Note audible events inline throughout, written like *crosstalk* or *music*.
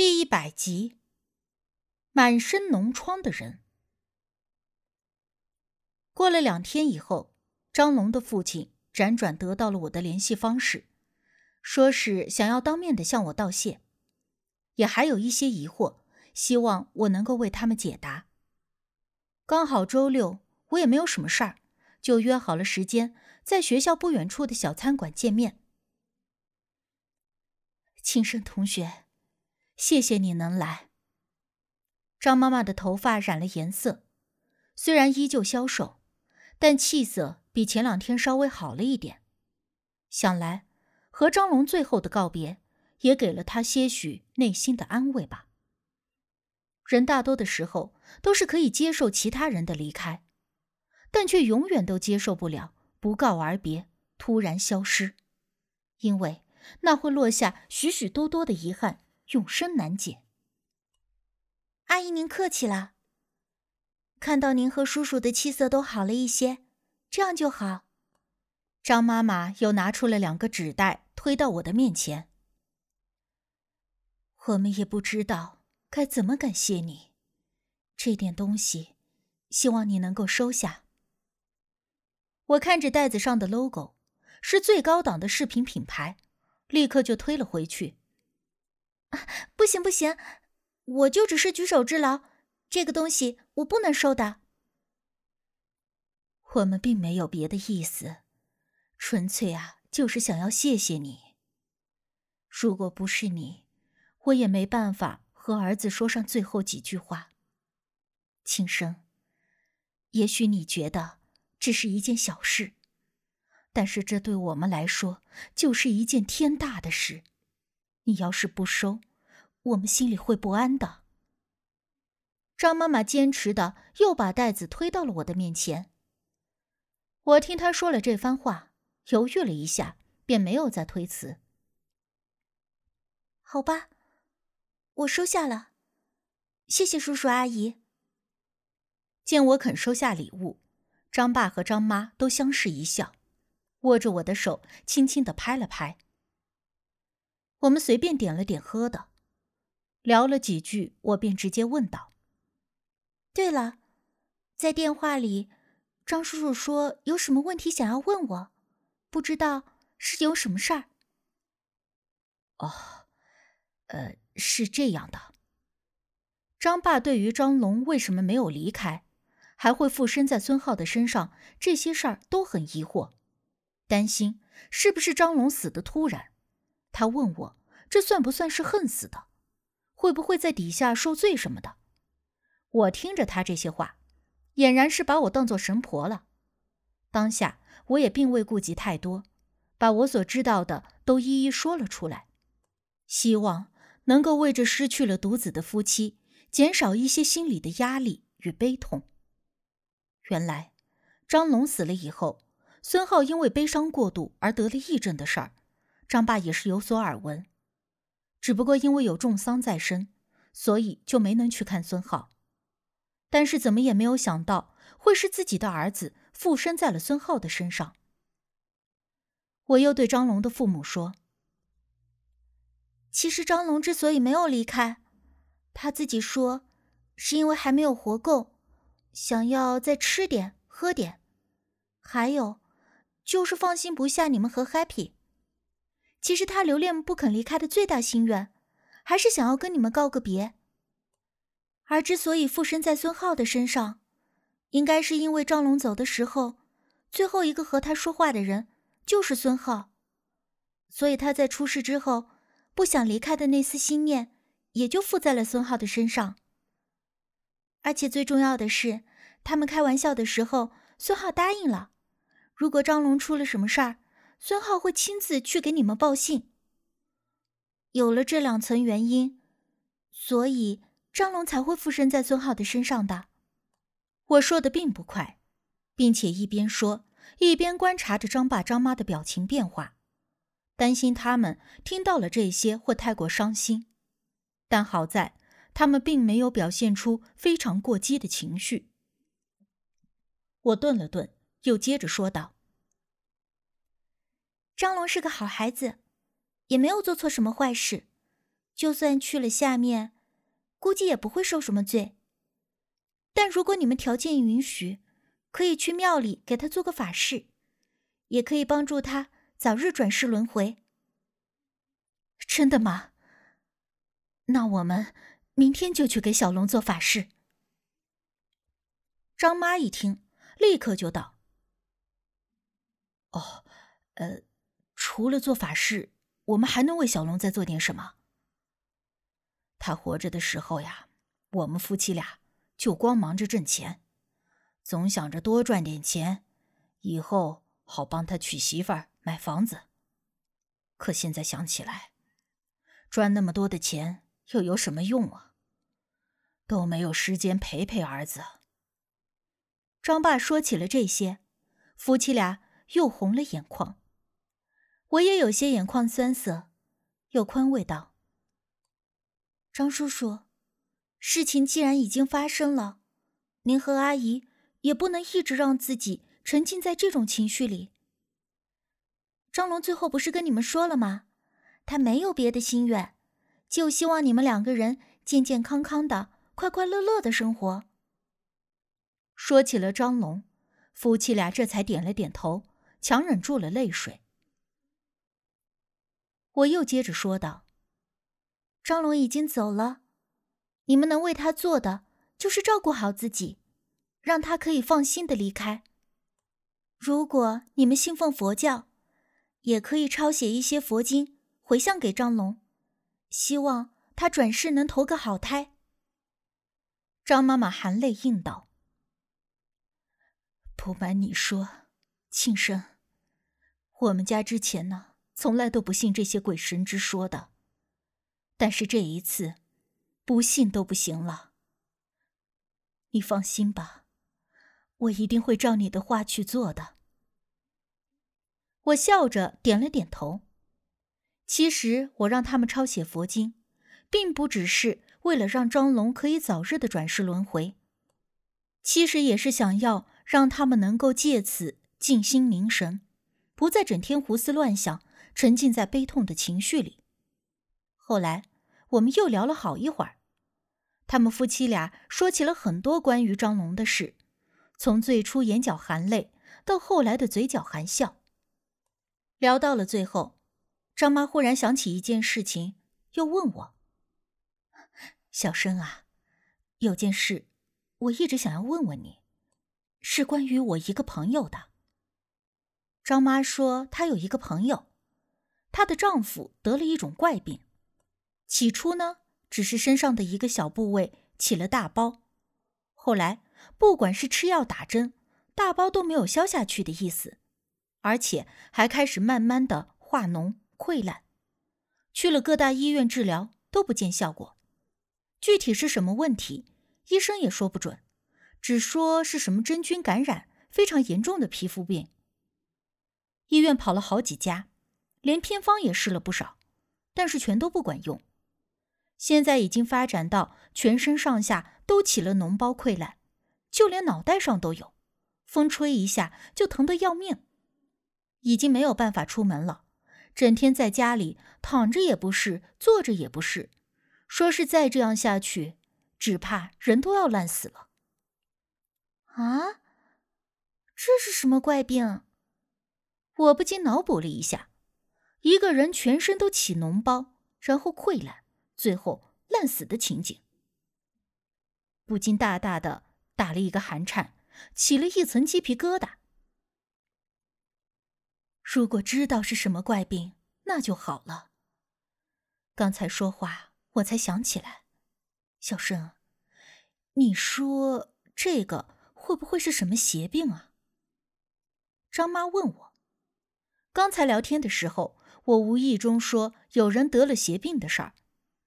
第一百集，满身脓疮的人。过了两天以后，张龙的父亲辗转得到了我的联系方式，说是想要当面的向我道谢，也还有一些疑惑，希望我能够为他们解答。刚好周六我也没有什么事儿，就约好了时间，在学校不远处的小餐馆见面。庆生同学。谢谢你能来。张妈妈的头发染了颜色，虽然依旧消瘦，但气色比前两天稍微好了一点。想来和张龙最后的告别，也给了他些许内心的安慰吧。人大多的时候都是可以接受其他人的离开，但却永远都接受不了不告而别、突然消失，因为那会落下许许多多的遗憾。永生难解。阿姨，您客气了。看到您和叔叔的气色都好了一些，这样就好。张妈妈又拿出了两个纸袋，推到我的面前。我们也不知道该怎么感谢你，这点东西，希望你能够收下。我看着袋子上的 logo，是最高档的饰品品牌，立刻就推了回去。不行不行，我就只是举手之劳，这个东西我不能收的。我们并没有别的意思，纯粹啊，就是想要谢谢你。如果不是你，我也没办法和儿子说上最后几句话。庆生，也许你觉得这是一件小事，但是这对我们来说就是一件天大的事。你要是不收，我们心里会不安的。张妈妈坚持的又把袋子推到了我的面前。我听她说了这番话，犹豫了一下，便没有再推辞。好吧，我收下了，谢谢叔叔阿姨。见我肯收下礼物，张爸和张妈都相视一笑，握着我的手，轻轻的拍了拍。我们随便点了点喝的，聊了几句，我便直接问道：“对了，在电话里，张叔叔说有什么问题想要问我，不知道是有什么事儿。”“哦，呃，是这样的。”张爸对于张龙为什么没有离开，还会附身在孙浩的身上这些事儿都很疑惑，担心是不是张龙死的突然。他问我：“这算不算是恨死的？会不会在底下受罪什么的？”我听着他这些话，俨然是把我当做神婆了。当下我也并未顾及太多，把我所知道的都一一说了出来，希望能够为这失去了独子的夫妻减少一些心理的压力与悲痛。原来，张龙死了以后，孙浩因为悲伤过度而得了癔症的事儿。张爸也是有所耳闻，只不过因为有重丧在身，所以就没能去看孙浩。但是怎么也没有想到，会是自己的儿子附身在了孙浩的身上。我又对张龙的父母说：“其实张龙之所以没有离开，他自己说，是因为还没有活够，想要再吃点喝点，还有，就是放心不下你们和 Happy。”其实他留恋不肯离开的最大心愿，还是想要跟你们告个别。而之所以附身在孙浩的身上，应该是因为张龙走的时候，最后一个和他说话的人就是孙浩，所以他在出事之后，不想离开的那丝心念，也就附在了孙浩的身上。而且最重要的是，他们开玩笑的时候，孙浩答应了，如果张龙出了什么事儿。孙浩会亲自去给你们报信。有了这两层原因，所以张龙才会附身在孙浩的身上的。我说的并不快，并且一边说一边观察着张爸张妈的表情变化，担心他们听到了这些会太过伤心。但好在他们并没有表现出非常过激的情绪。我顿了顿，又接着说道。张龙是个好孩子，也没有做错什么坏事，就算去了下面，估计也不会受什么罪。但如果你们条件允许，可以去庙里给他做个法事，也可以帮助他早日转世轮回。真的吗？那我们明天就去给小龙做法事。张妈一听，立刻就道：“哦，呃，除了做法事，我们还能为小龙再做点什么？他活着的时候呀，我们夫妻俩就光忙着挣钱，总想着多赚点钱，以后好帮他娶媳妇儿、买房子。可现在想起来……”赚那么多的钱又有什么用啊？都没有时间陪陪儿子。张爸说起了这些，夫妻俩又红了眼眶。我也有些眼眶酸涩，又宽慰道：“张叔叔，事情既然已经发生了，您和阿姨也不能一直让自己沉浸在这种情绪里。张龙最后不是跟你们说了吗？”他没有别的心愿，就希望你们两个人健健康康的、快快乐乐的生活。说起了张龙，夫妻俩这才点了点头，强忍住了泪水。我又接着说道：“张龙已经走了，你们能为他做的就是照顾好自己，让他可以放心的离开。如果你们信奉佛教，也可以抄写一些佛经。”回向给张龙，希望他转世能投个好胎。张妈妈含泪应道：“不瞒你说，庆生，我们家之前呢，从来都不信这些鬼神之说的，但是这一次，不信都不行了。你放心吧，我一定会照你的话去做的。”我笑着点了点头。其实我让他们抄写佛经，并不只是为了让张龙可以早日的转世轮回，其实也是想要让他们能够借此静心凝神，不再整天胡思乱想，沉浸在悲痛的情绪里。后来我们又聊了好一会儿，他们夫妻俩说起了很多关于张龙的事，从最初眼角含泪，到后来的嘴角含笑，聊到了最后。张妈忽然想起一件事情，又问我：“小生啊，有件事，我一直想要问问你，是关于我一个朋友的。”张妈说，她有一个朋友，她的丈夫得了一种怪病，起初呢，只是身上的一个小部位起了大包，后来不管是吃药打针，大包都没有消下去的意思，而且还开始慢慢的化脓。溃烂，去了各大医院治疗都不见效果。具体是什么问题，医生也说不准，只说是什么真菌感染，非常严重的皮肤病。医院跑了好几家，连偏方也试了不少，但是全都不管用。现在已经发展到全身上下都起了脓包溃烂，就连脑袋上都有，风吹一下就疼得要命，已经没有办法出门了。整天在家里躺着也不是，坐着也不是，说是再这样下去，只怕人都要烂死了。啊，这是什么怪病？我不禁脑补了一下，一个人全身都起脓包，然后溃烂，最后烂死的情景，不禁大大的打了一个寒颤，起了一层鸡皮疙瘩。如果知道是什么怪病，那就好了。刚才说话，我才想起来，小生，你说这个会不会是什么邪病啊？张妈问我，刚才聊天的时候，我无意中说有人得了邪病的事儿，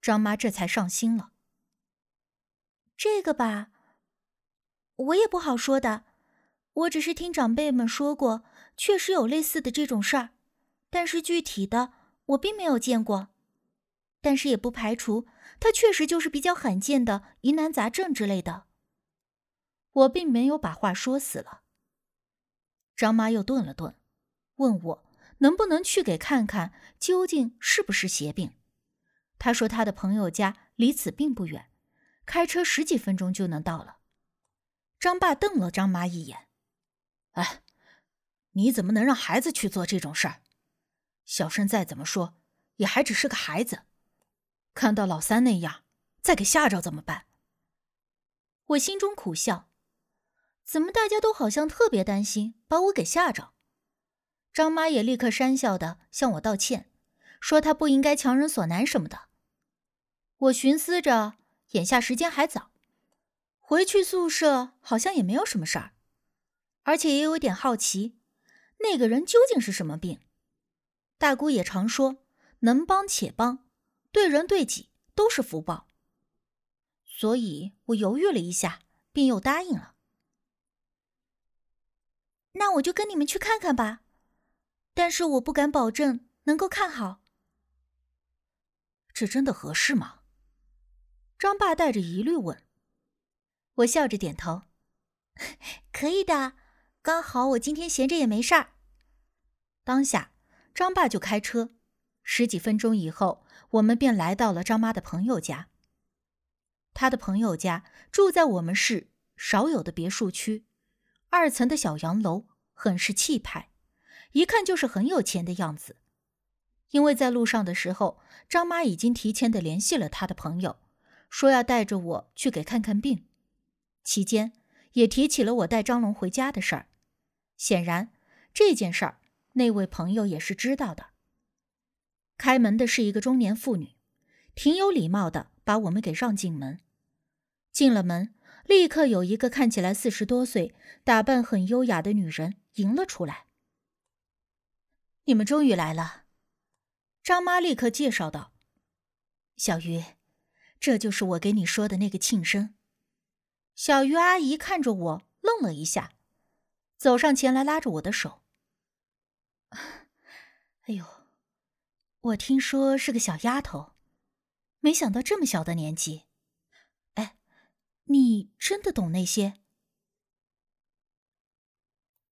张妈这才上心了。这个吧，我也不好说的，我只是听长辈们说过。确实有类似的这种事儿，但是具体的我并没有见过。但是也不排除他确实就是比较罕见的疑难杂症之类的。我并没有把话说死了。张妈又顿了顿，问我能不能去给看看，究竟是不是邪病。他说他的朋友家离此并不远，开车十几分钟就能到了。张爸瞪了张妈一眼：“哎，你怎么能让孩子去做这种事儿？小生再怎么说也还只是个孩子，看到老三那样，再给吓着怎么办？”我心中苦笑，怎么大家都好像特别担心把我给吓着？张妈也立刻讪笑的向我道歉，说她不应该强人所难什么的。我寻思着，眼下时间还早，回去宿舍好像也没有什么事儿，而且也有点好奇，那个人究竟是什么病？大姑也常说能帮且帮，对人对己都是福报。所以我犹豫了一下，便又答应了。那我就跟你们去看看吧，但是我不敢保证能够看好。这真的合适吗？张爸带着疑虑问。我笑着点头，*laughs* 可以的。刚好我今天闲着也没事儿。当下，张爸就开车。十几分钟以后，我们便来到了张妈的朋友家。他的朋友家住在我们市少有的别墅区，二层的小洋楼，很是气派，一看就是很有钱的样子。因为在路上的时候，张妈已经提前的联系了他的朋友，说要带着我去给看看病，期间也提起了我带张龙回家的事儿。显然这件事儿，那位朋友也是知道的。开门的是一个中年妇女，挺有礼貌的。把我们给让进门，进了门，立刻有一个看起来四十多岁、打扮很优雅的女人迎了出来。你们终于来了，张妈立刻介绍道：“小鱼，这就是我给你说的那个庆生。”小鱼阿姨看着我，愣了一下，走上前来拉着我的手：“ *laughs* 哎呦，我听说是个小丫头。”没想到这么小的年纪，哎，你真的懂那些？